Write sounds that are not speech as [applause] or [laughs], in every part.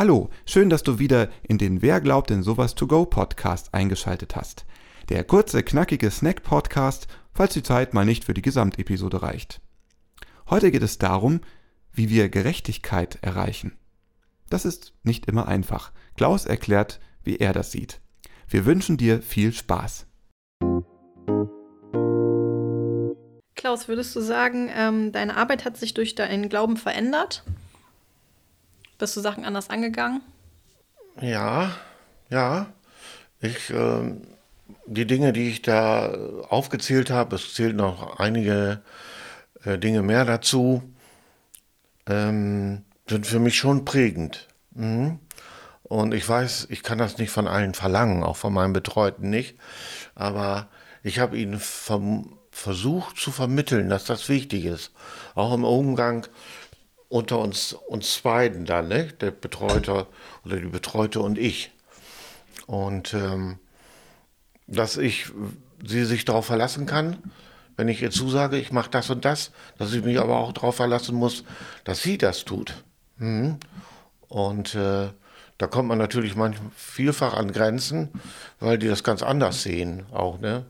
Hallo, schön, dass du wieder in den Wer glaubt denn sowas to go Podcast eingeschaltet hast. Der kurze, knackige Snack-Podcast, falls die Zeit mal nicht für die Gesamtepisode reicht. Heute geht es darum, wie wir Gerechtigkeit erreichen. Das ist nicht immer einfach. Klaus erklärt, wie er das sieht. Wir wünschen dir viel Spaß. Klaus, würdest du sagen, ähm, deine Arbeit hat sich durch deinen Glauben verändert? Bist du Sachen anders angegangen? Ja, ja. Ich, äh, die Dinge, die ich da aufgezählt habe, es zählt noch einige äh, Dinge mehr dazu, ähm, sind für mich schon prägend. Mhm. Und ich weiß, ich kann das nicht von allen verlangen, auch von meinen Betreuten nicht. Aber ich habe ihnen versucht zu vermitteln, dass das wichtig ist. Auch im Umgang unter uns, uns beiden dann, ne? der Betreute oder die Betreute und ich. Und ähm, dass ich sie sich darauf verlassen kann, wenn ich ihr zusage, ich mache das und das, dass ich mich aber auch darauf verlassen muss, dass sie das tut. Mhm. Und äh, da kommt man natürlich manchmal vielfach an Grenzen, weil die das ganz anders sehen auch. Ne?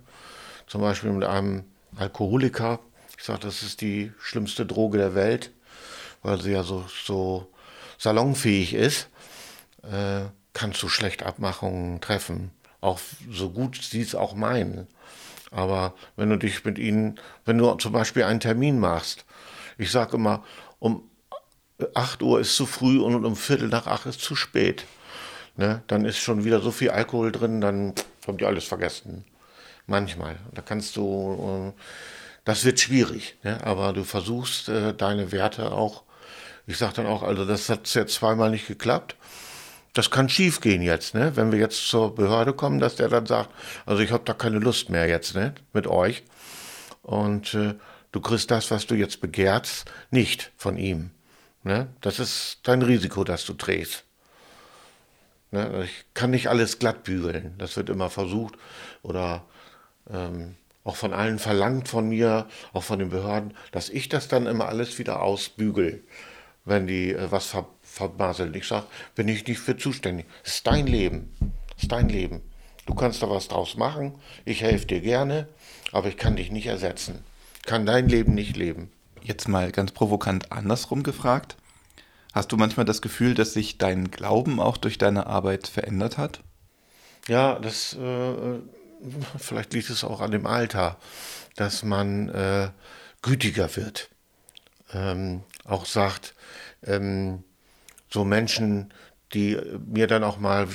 Zum Beispiel mit einem Alkoholiker. Ich sage, das ist die schlimmste Droge der Welt weil sie ja so, so salonfähig ist, äh, kannst du schlecht Abmachungen treffen. Auch so gut sie es auch meinen. Aber wenn du dich mit ihnen, wenn du zum Beispiel einen Termin machst, ich sage immer, um 8 Uhr ist zu früh und um Viertel nach 8 ist zu spät. Ne? Dann ist schon wieder so viel Alkohol drin, dann kommt dir alles vergessen. Manchmal. Da kannst du, äh, das wird schwierig, ne? aber du versuchst äh, deine Werte auch ich sage dann auch, also das hat jetzt zweimal nicht geklappt. Das kann schief gehen jetzt, ne? Wenn wir jetzt zur Behörde kommen, dass der dann sagt, also ich habe da keine Lust mehr jetzt, ne? Mit euch. Und äh, du kriegst das, was du jetzt begehrst, nicht von ihm. Ne? Das ist dein Risiko, das du trägst. Ne? Ich kann nicht alles glatt bügeln. Das wird immer versucht oder ähm, auch von allen verlangt von mir, auch von den Behörden, dass ich das dann immer alles wieder ausbügel wenn die äh, was ver vermasseln. Ich sage, bin ich nicht für zuständig. Es ist dein Leben. Es ist dein Leben. Du kannst da was draus machen. Ich helfe dir gerne, aber ich kann dich nicht ersetzen. Kann dein Leben nicht leben. Jetzt mal ganz provokant andersrum gefragt. Hast du manchmal das Gefühl, dass sich dein Glauben auch durch deine Arbeit verändert hat? Ja, das äh, [laughs] vielleicht liegt es auch an dem Alter, dass man äh, gütiger wird. Ähm, auch sagt, ähm, so Menschen, die mir dann auch mal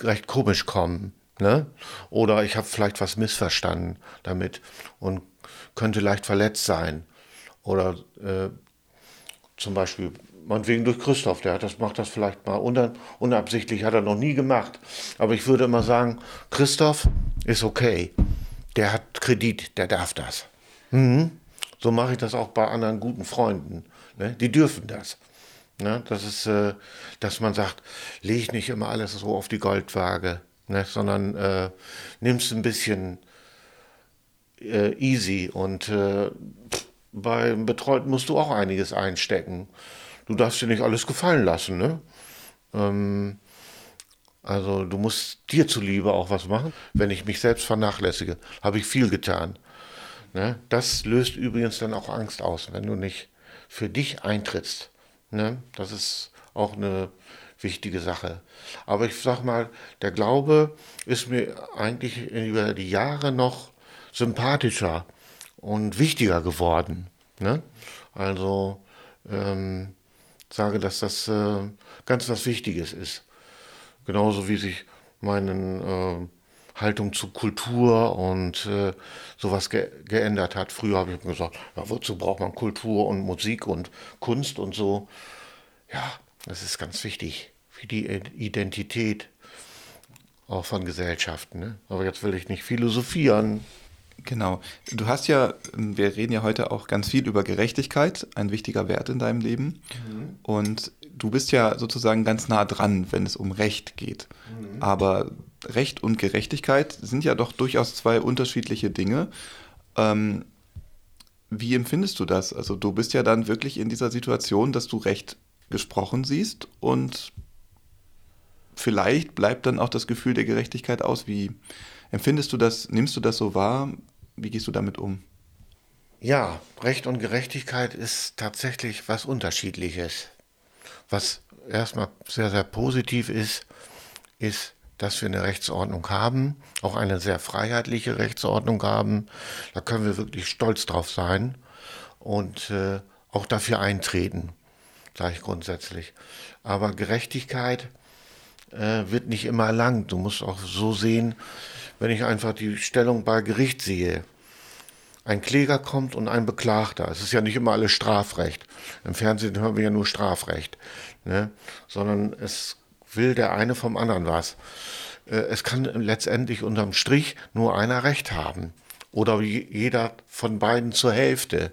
recht komisch kommen. Ne? Oder ich habe vielleicht was missverstanden damit und könnte leicht verletzt sein. Oder äh, zum Beispiel, meinetwegen durch Christoph, der hat das, macht das vielleicht mal un unabsichtlich, hat er noch nie gemacht. Aber ich würde immer sagen, Christoph ist okay. Der hat Kredit, der darf das. Mhm. So mache ich das auch bei anderen guten Freunden. Ne? Die dürfen das. Ne? Das ist, äh, dass man sagt, leg nicht immer alles so auf die Goldwaage, ne? sondern äh, nimmst ein bisschen äh, easy und äh, beim Betreuten musst du auch einiges einstecken. Du darfst dir nicht alles gefallen lassen. Ne? Ähm, also du musst dir zuliebe auch was machen. Wenn ich mich selbst vernachlässige, habe ich viel getan. Ne? Das löst übrigens dann auch Angst aus, wenn du nicht für dich eintrittst. Ne? Das ist auch eine wichtige Sache. Aber ich sag mal, der Glaube ist mir eigentlich über die Jahre noch sympathischer und wichtiger geworden. Ne? Also ähm, sage, dass das äh, ganz was Wichtiges ist. Genauso wie sich meinen äh, Haltung zu Kultur und äh, sowas ge geändert hat. Früher habe ich gesagt, ja, wozu braucht man Kultur und Musik und Kunst und so. Ja, das ist ganz wichtig für die Identität auch von Gesellschaften. Ne? Aber jetzt will ich nicht philosophieren. Genau. Du hast ja, wir reden ja heute auch ganz viel über Gerechtigkeit, ein wichtiger Wert in deinem Leben. Mhm. Und du bist ja sozusagen ganz nah dran, wenn es um Recht geht. Mhm. Aber Recht und Gerechtigkeit sind ja doch durchaus zwei unterschiedliche Dinge. Ähm, wie empfindest du das? Also du bist ja dann wirklich in dieser Situation, dass du Recht gesprochen siehst und vielleicht bleibt dann auch das Gefühl der Gerechtigkeit aus. Wie empfindest du das? Nimmst du das so wahr? Wie gehst du damit um? Ja, Recht und Gerechtigkeit ist tatsächlich was Unterschiedliches. Was erstmal sehr, sehr positiv ist, ist, dass wir eine Rechtsordnung haben, auch eine sehr freiheitliche Rechtsordnung haben. Da können wir wirklich stolz drauf sein und äh, auch dafür eintreten, sage ich grundsätzlich. Aber Gerechtigkeit äh, wird nicht immer erlangt. Du musst auch so sehen, wenn ich einfach die Stellung bei Gericht sehe. Ein Kläger kommt und ein Beklagter. Es ist ja nicht immer alles Strafrecht. Im Fernsehen hören wir ja nur Strafrecht. Ne? Sondern es will der eine vom anderen was. Äh, es kann letztendlich unterm Strich nur einer Recht haben. Oder jeder von beiden zur Hälfte.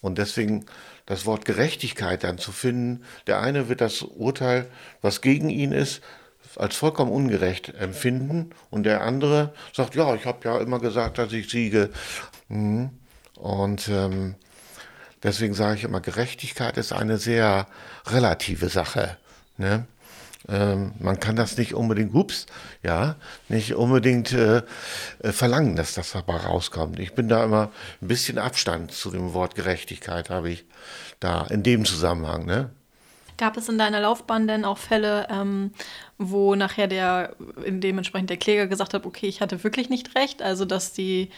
Und deswegen das Wort Gerechtigkeit dann zu finden. Der eine wird das Urteil, was gegen ihn ist, als vollkommen ungerecht empfinden und der andere sagt, ja, ich habe ja immer gesagt, dass ich siege. Mhm. Und ähm, deswegen sage ich immer, Gerechtigkeit ist eine sehr relative Sache. Ne? Ähm, man kann das nicht unbedingt, ups, ja, nicht unbedingt äh, äh, verlangen, dass das dabei rauskommt. Ich bin da immer ein bisschen Abstand zu dem Wort Gerechtigkeit, habe ich da in dem Zusammenhang. Ne? Gab es in deiner Laufbahn denn auch Fälle, ähm, wo nachher der, in dementsprechend der Kläger gesagt hat, okay, ich hatte wirklich nicht recht, also dass die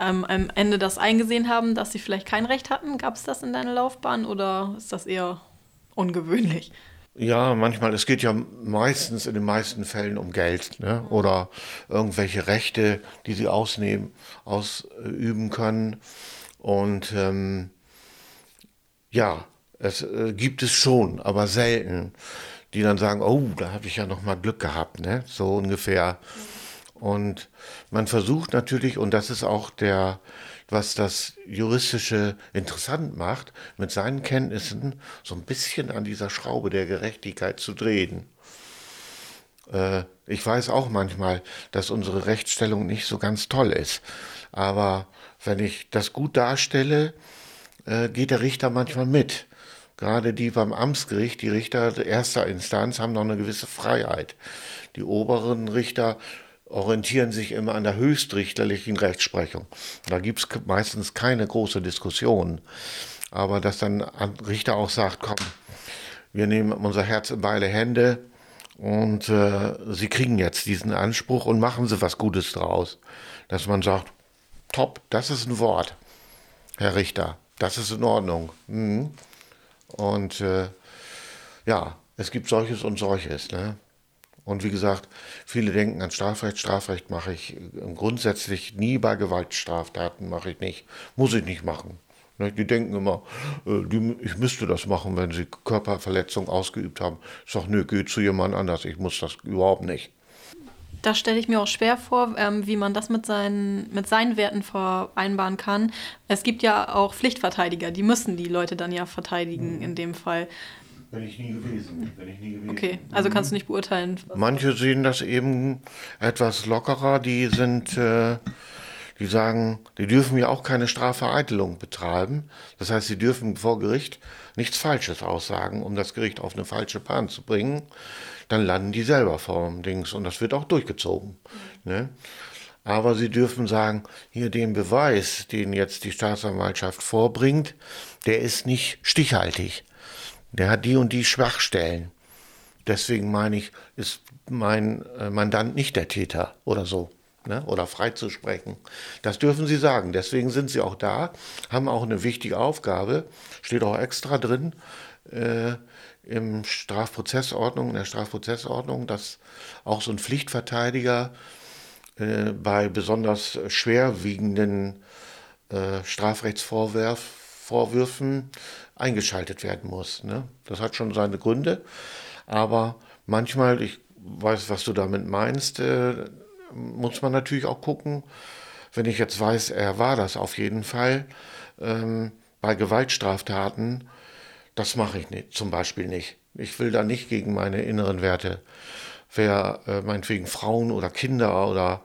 ähm, am Ende das eingesehen haben, dass sie vielleicht kein Recht hatten? Gab es das in deiner Laufbahn oder ist das eher ungewöhnlich? Ja, manchmal, es geht ja meistens in den meisten Fällen um Geld ne? oder irgendwelche Rechte, die sie ausnehmen, ausüben können. Und ähm, ja, es äh, gibt es schon, aber selten, die dann sagen, oh, da habe ich ja noch mal Glück gehabt, ne? so ungefähr. Und man versucht natürlich, und das ist auch der, was das Juristische interessant macht, mit seinen Kenntnissen so ein bisschen an dieser Schraube der Gerechtigkeit zu drehen. Äh, ich weiß auch manchmal, dass unsere Rechtsstellung nicht so ganz toll ist. Aber wenn ich das gut darstelle, äh, geht der Richter manchmal mit. Gerade die beim Amtsgericht, die Richter erster Instanz, haben noch eine gewisse Freiheit. Die oberen Richter orientieren sich immer an der höchstrichterlichen Rechtsprechung. Da gibt es meistens keine große Diskussion. Aber dass dann ein Richter auch sagt, komm, wir nehmen unser Herz in beide Hände und äh, Sie kriegen jetzt diesen Anspruch und machen Sie was Gutes draus. Dass man sagt, top, das ist ein Wort, Herr Richter, das ist in Ordnung. Mhm. Und äh, ja, es gibt solches und solches. Ne? Und wie gesagt, viele denken an Strafrecht. Strafrecht mache ich grundsätzlich nie bei Gewaltstraftaten, mache ich nicht. Muss ich nicht machen. Ne, die denken immer, äh, ich müsste das machen, wenn sie Körperverletzung ausgeübt haben. Ich sage, nö, geh zu jemand anders, ich muss das überhaupt nicht. Das stelle ich mir auch schwer vor, ähm, wie man das mit seinen, mit seinen Werten vereinbaren kann. Es gibt ja auch Pflichtverteidiger, die müssen die Leute dann ja verteidigen mhm. in dem Fall. Bin ich nie gewesen. Bin ich nie gewesen. Okay, also kannst du nicht beurteilen. Manche sehen das eben etwas lockerer, die sind, äh, die sagen, die dürfen ja auch keine Strafvereitelung betreiben. Das heißt, sie dürfen vor Gericht nichts Falsches aussagen, um das Gericht auf eine falsche Bahn zu bringen. Dann landen die selber vor dem Dings und das wird auch durchgezogen. Ne? Aber sie dürfen sagen, hier den Beweis, den jetzt die Staatsanwaltschaft vorbringt, der ist nicht stichhaltig der hat die und die Schwachstellen. Deswegen meine ich, ist mein äh, Mandant nicht der Täter oder so. Ne? Oder freizusprechen. Das dürfen Sie sagen. Deswegen sind Sie auch da, haben auch eine wichtige Aufgabe, steht auch extra drin äh, im Strafprozessordnung, in der Strafprozessordnung, dass auch so ein Pflichtverteidiger äh, bei besonders schwerwiegenden äh, Strafrechtsvorwürfen eingeschaltet werden muss. Ne? Das hat schon seine Gründe, aber manchmal, ich weiß, was du damit meinst, äh, muss man natürlich auch gucken, wenn ich jetzt weiß, er war das auf jeden Fall, ähm, bei Gewaltstraftaten, das mache ich nicht, zum Beispiel nicht. Ich will da nicht gegen meine inneren Werte. Wer äh, meinetwegen Frauen oder Kinder oder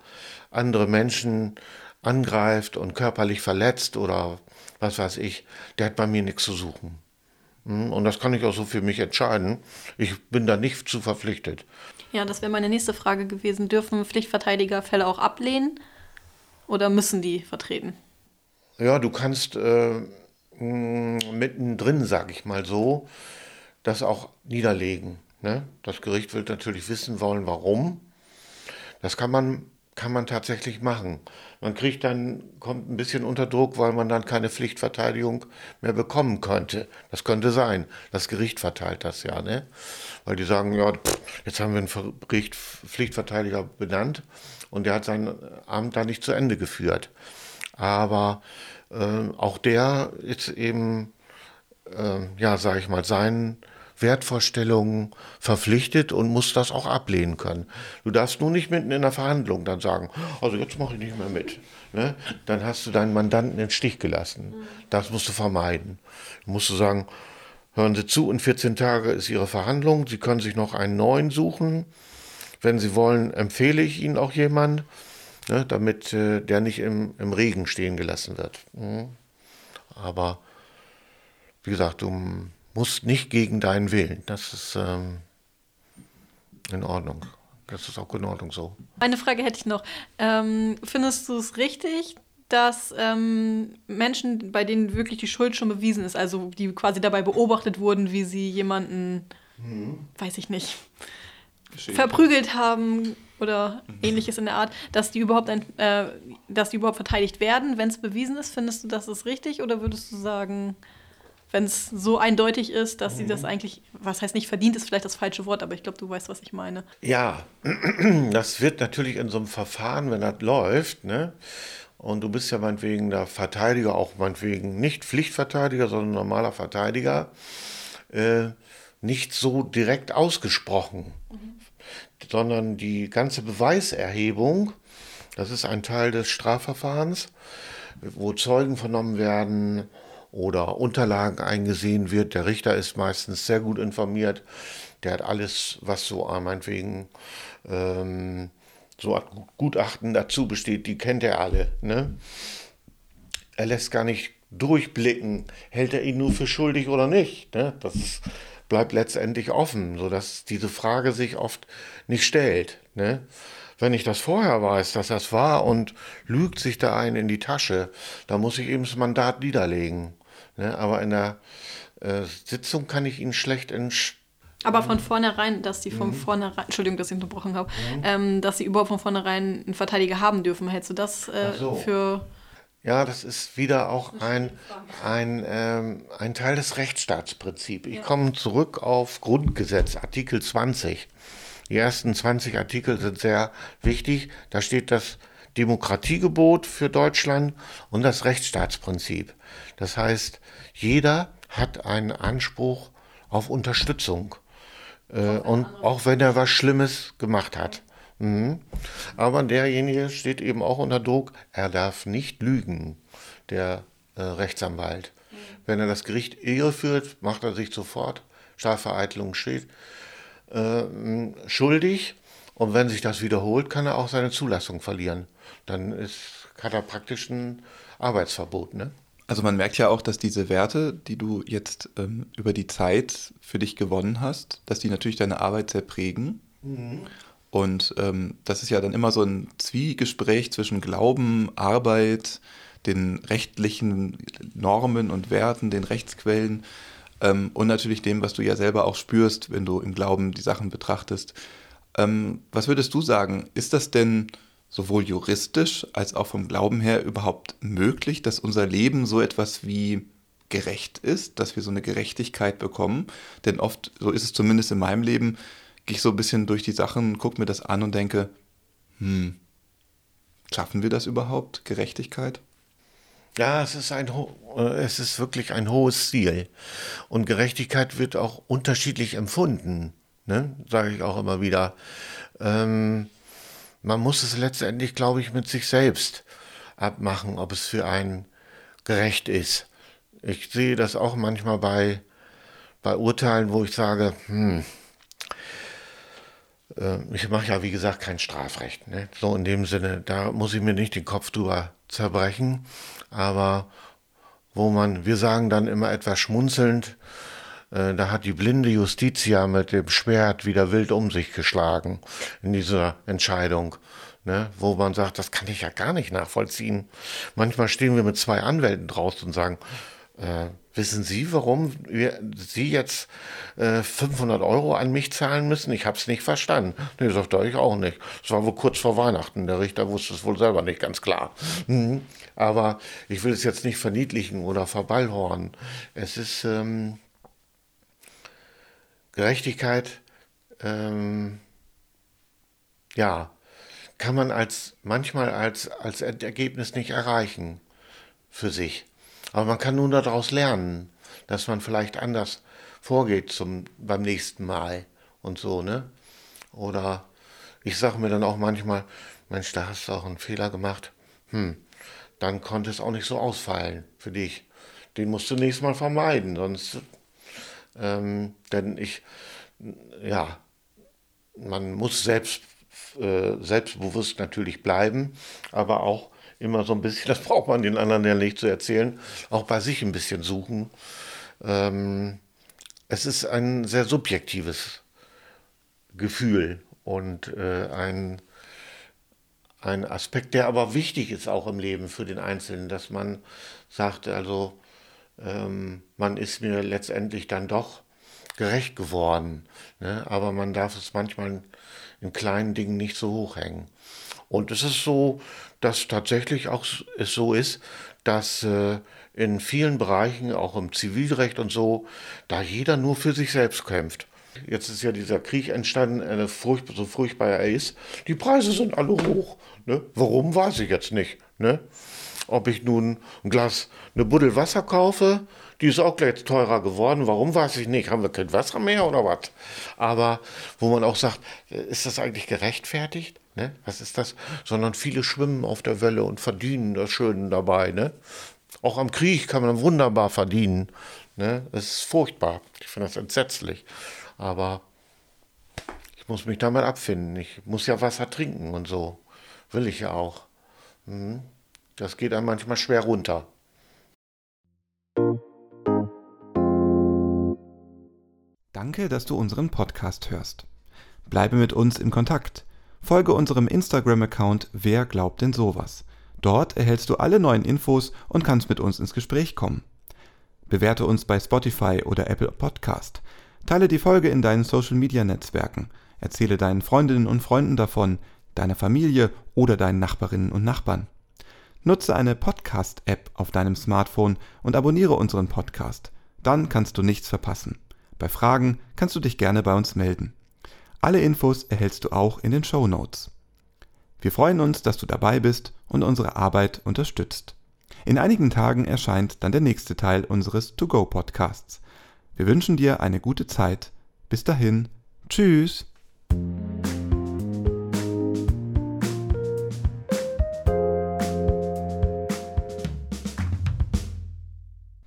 andere Menschen angreift und körperlich verletzt oder was weiß ich, der hat bei mir nichts zu suchen. Hm, und das kann ich auch so für mich entscheiden. Ich bin da nicht zu verpflichtet. Ja, das wäre meine nächste Frage gewesen. Dürfen Pflichtverteidiger Fälle auch ablehnen oder müssen die vertreten? Ja, du kannst äh, mittendrin, sag ich mal so, das auch niederlegen. Ne? Das Gericht will natürlich wissen wollen, warum. Das kann man, kann man tatsächlich machen. Man kriegt dann, kommt ein bisschen unter Druck, weil man dann keine Pflichtverteidigung mehr bekommen könnte. Das könnte sein. Das Gericht verteilt das ja, ne? Weil die sagen, ja, jetzt haben wir einen Gericht Pflichtverteidiger benannt und der hat sein Amt da nicht zu Ende geführt. Aber äh, auch der ist eben, äh, ja, sag ich mal, seinen Wertvorstellungen verpflichtet und muss das auch ablehnen können. Du darfst nur nicht mitten in der Verhandlung dann sagen, also jetzt mache ich nicht mehr mit. Ne? Dann hast du deinen Mandanten den Stich gelassen. Das musst du vermeiden. Du musst du sagen, hören Sie zu, in 14 Tagen ist Ihre Verhandlung, Sie können sich noch einen neuen suchen. Wenn Sie wollen, empfehle ich Ihnen auch jemanden, ne, damit äh, der nicht im, im Regen stehen gelassen wird. Mhm. Aber wie gesagt, du musst nicht gegen deinen Willen. Das ist ähm, in Ordnung. Das ist auch in Ordnung so. Eine Frage hätte ich noch. Ähm, findest du es richtig, dass ähm, Menschen, bei denen wirklich die Schuld schon bewiesen ist, also die quasi dabei beobachtet wurden, wie sie jemanden, mhm. weiß ich nicht, verprügelt haben oder mhm. ähnliches in der Art, dass die überhaupt ein, äh, dass die überhaupt verteidigt werden, wenn es bewiesen ist, findest du, das ist richtig oder würdest du sagen, wenn es so eindeutig ist, dass mhm. sie das mhm. eigentlich, was heißt nicht verdient, ist vielleicht das falsche Wort, aber ich glaube, du weißt, was ich meine. Ja, [clears throat] das wird natürlich in so einem Verfahren, wenn das läuft, ne? Und du bist ja meinetwegen der Verteidiger, auch meinetwegen nicht Pflichtverteidiger, sondern normaler Verteidiger, äh, nicht so direkt ausgesprochen, mhm. sondern die ganze Beweiserhebung, das ist ein Teil des Strafverfahrens, wo Zeugen vernommen werden, oder Unterlagen eingesehen wird. Der Richter ist meistens sehr gut informiert. Der hat alles, was so äh, meinetwegen ähm, so Gutachten dazu besteht, die kennt er alle. Ne? Er lässt gar nicht durchblicken, hält er ihn nur für schuldig oder nicht. Ne? Das ist, bleibt letztendlich offen, sodass diese Frage sich oft nicht stellt. Ne? Wenn ich das vorher weiß, dass das war und lügt sich da ein in die Tasche, dann muss ich eben das Mandat niederlegen. Ne? Aber in der äh, Sitzung kann ich ihn schlecht entscheiden. Aber von vornherein, dass sie von mhm. vornherein, Entschuldigung, dass ich unterbrochen habe, mhm. ähm, dass sie überhaupt von vornherein einen Verteidiger haben dürfen. Hältst du das äh, so. für. Ja, das ist wieder auch ein, ein, ähm, ein Teil des Rechtsstaatsprinzips. Ich ja. komme zurück auf Grundgesetz, Artikel 20. Die ersten 20 Artikel sind sehr wichtig. Da steht das Demokratiegebot für Deutschland und das Rechtsstaatsprinzip. Das heißt, jeder hat einen Anspruch auf Unterstützung. Äh, und auch wenn er was Schlimmes gemacht hat. Mhm. Aber derjenige steht eben auch unter Druck, er darf nicht lügen, der äh, Rechtsanwalt. Mhm. Wenn er das Gericht irreführt, macht er sich sofort, Strafvereitelung steht, äh, schuldig. Und wenn sich das wiederholt, kann er auch seine Zulassung verlieren. Dann ist, hat er praktisch ein Arbeitsverbot. Ne? Also man merkt ja auch, dass diese Werte, die du jetzt ähm, über die Zeit für dich gewonnen hast, dass die natürlich deine Arbeit sehr prägen. Mhm. Und ähm, das ist ja dann immer so ein Zwiegespräch zwischen Glauben, Arbeit, den rechtlichen Normen und Werten, den Rechtsquellen ähm, und natürlich dem, was du ja selber auch spürst, wenn du im Glauben die Sachen betrachtest. Ähm, was würdest du sagen? Ist das denn sowohl juristisch als auch vom Glauben her überhaupt möglich, dass unser Leben so etwas wie gerecht ist, dass wir so eine Gerechtigkeit bekommen? Denn oft, so ist es zumindest in meinem Leben, gehe ich so ein bisschen durch die Sachen, gucke mir das an und denke, hm, schaffen wir das überhaupt, Gerechtigkeit? Ja, es ist, ein, äh, es ist wirklich ein hohes Ziel. Und Gerechtigkeit wird auch unterschiedlich empfunden, ne? sage ich auch immer wieder. Ähm, man muss es letztendlich, glaube ich, mit sich selbst abmachen, ob es für einen gerecht ist. Ich sehe das auch manchmal bei, bei Urteilen, wo ich sage, hm, äh, ich mache ja, wie gesagt, kein Strafrecht. Ne? So in dem Sinne, da muss ich mir nicht den Kopf drüber zerbrechen. Aber wo man, wir sagen dann immer etwas schmunzelnd, da hat die blinde Justitia mit dem Schwert wieder wild um sich geschlagen in dieser Entscheidung. Ne, wo man sagt, das kann ich ja gar nicht nachvollziehen. Manchmal stehen wir mit zwei Anwälten draußen und sagen, äh, wissen Sie, warum wir, Sie jetzt äh, 500 Euro an mich zahlen müssen? Ich habe es nicht verstanden. Nee, sagt er, ich auch nicht. Es war wohl kurz vor Weihnachten. Der Richter wusste es wohl selber nicht ganz klar. Mhm. Aber ich will es jetzt nicht verniedlichen oder verballhornen. Es ist ähm, Gerechtigkeit, ähm, ja, kann man als manchmal als, als Ergebnis nicht erreichen für sich. Aber man kann nun daraus lernen, dass man vielleicht anders vorgeht zum, beim nächsten Mal und so, ne? Oder ich sage mir dann auch manchmal, Mensch, da hast du auch einen Fehler gemacht. Hm, dann konnte es auch nicht so ausfallen für dich. Den musst du nächstes Mal vermeiden, sonst, ähm, denn ich, ja, man muss selbst, äh, selbstbewusst natürlich bleiben, aber auch immer so ein bisschen, [laughs] das braucht man den anderen ja nicht zu erzählen, auch bei sich ein bisschen suchen. Ähm, es ist ein sehr subjektives Gefühl und äh, ein, ein Aspekt, der aber wichtig ist auch im Leben für den Einzelnen, dass man sagt, also ähm, man ist mir letztendlich dann doch gerecht geworden, ne? aber man darf es manchmal in kleinen Dingen nicht so hochhängen. Und es ist so, dass tatsächlich auch es so ist, dass äh, in vielen Bereichen, auch im Zivilrecht und so, da jeder nur für sich selbst kämpft. Jetzt ist ja dieser Krieg entstanden, eine Furcht, so furchtbar er ist. Die Preise sind alle hoch. Ne? Warum, weiß ich jetzt nicht. Ne? Ob ich nun ein Glas, eine Buddel Wasser kaufe, die ist auch gleich teurer geworden. Warum, weiß ich nicht. Haben wir kein Wasser mehr oder was? Aber wo man auch sagt, äh, ist das eigentlich gerechtfertigt? Ne? Was ist das? Sondern viele schwimmen auf der Welle und verdienen das Schöne dabei. Ne? Auch am Krieg kann man wunderbar verdienen. Ne? Es ist furchtbar. Ich finde das entsetzlich. Aber ich muss mich damit abfinden. Ich muss ja Wasser trinken und so. Will ich ja auch. Mhm. Das geht einem manchmal schwer runter. Danke, dass du unseren Podcast hörst. Bleibe mit uns in Kontakt. Folge unserem Instagram-Account Wer glaubt denn sowas? Dort erhältst du alle neuen Infos und kannst mit uns ins Gespräch kommen. Bewerte uns bei Spotify oder Apple Podcast. Teile die Folge in deinen Social-Media-Netzwerken. Erzähle deinen Freundinnen und Freunden davon, deiner Familie oder deinen Nachbarinnen und Nachbarn. Nutze eine Podcast-App auf deinem Smartphone und abonniere unseren Podcast. Dann kannst du nichts verpassen. Bei Fragen kannst du dich gerne bei uns melden. Alle Infos erhältst du auch in den Show Notes. Wir freuen uns, dass du dabei bist und unsere Arbeit unterstützt. In einigen Tagen erscheint dann der nächste Teil unseres To-Go-Podcasts. Wir wünschen dir eine gute Zeit. Bis dahin. Tschüss.